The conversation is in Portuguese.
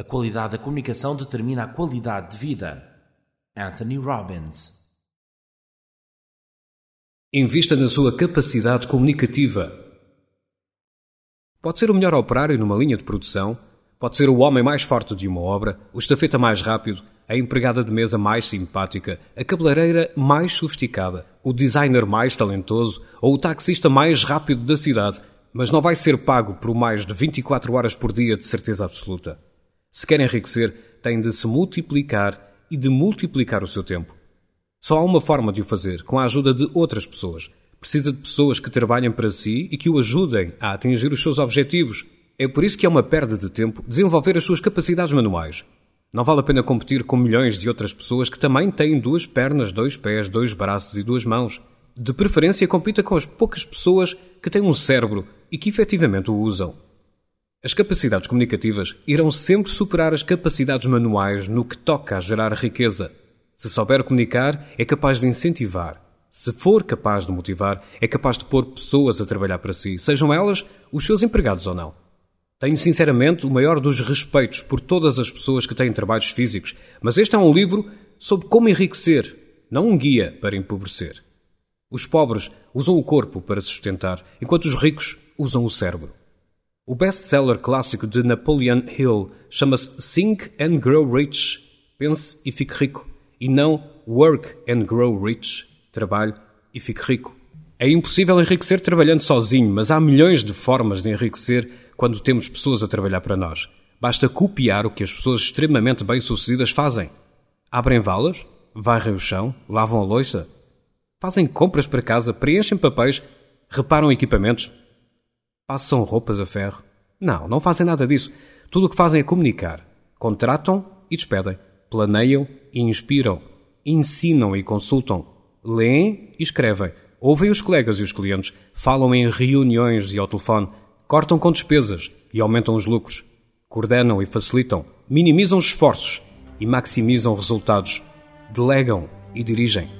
A qualidade da comunicação determina a qualidade de vida. Anthony Robbins. Invista na sua capacidade comunicativa. Pode ser o melhor operário numa linha de produção, pode ser o homem mais forte de uma obra, o estafeta mais rápido, a empregada de mesa mais simpática, a cabeleireira mais sofisticada, o designer mais talentoso ou o taxista mais rápido da cidade, mas não vai ser pago por mais de 24 horas por dia de certeza absoluta. Se quer enriquecer, tem de se multiplicar e de multiplicar o seu tempo. Só há uma forma de o fazer, com a ajuda de outras pessoas. Precisa de pessoas que trabalhem para si e que o ajudem a atingir os seus objetivos. É por isso que é uma perda de tempo desenvolver as suas capacidades manuais. Não vale a pena competir com milhões de outras pessoas que também têm duas pernas, dois pés, dois braços e duas mãos. De preferência, compita com as poucas pessoas que têm um cérebro e que efetivamente o usam. As capacidades comunicativas irão sempre superar as capacidades manuais no que toca a gerar riqueza. Se souber comunicar, é capaz de incentivar. Se for capaz de motivar, é capaz de pôr pessoas a trabalhar para si, sejam elas os seus empregados ou não. Tenho sinceramente o maior dos respeitos por todas as pessoas que têm trabalhos físicos, mas este é um livro sobre como enriquecer, não um guia para empobrecer. Os pobres usam o corpo para se sustentar, enquanto os ricos usam o cérebro. O best-seller clássico de Napoleon Hill chama-se Think and Grow Rich, pense e fique rico, e não Work and Grow Rich, trabalhe e fique rico. É impossível enriquecer trabalhando sozinho, mas há milhões de formas de enriquecer quando temos pessoas a trabalhar para nós. Basta copiar o que as pessoas extremamente bem-sucedidas fazem. Abrem valas, varrem o chão, lavam a louça, fazem compras para casa, preenchem papéis, reparam equipamentos, Passam roupas a ferro? Não, não fazem nada disso. Tudo o que fazem é comunicar. Contratam e despedem. Planeiam e inspiram. Ensinam e consultam. Leem e escrevem. Ouvem os colegas e os clientes. Falam em reuniões e ao telefone. Cortam com despesas e aumentam os lucros. Coordenam e facilitam. Minimizam os esforços e maximizam resultados. Delegam e dirigem.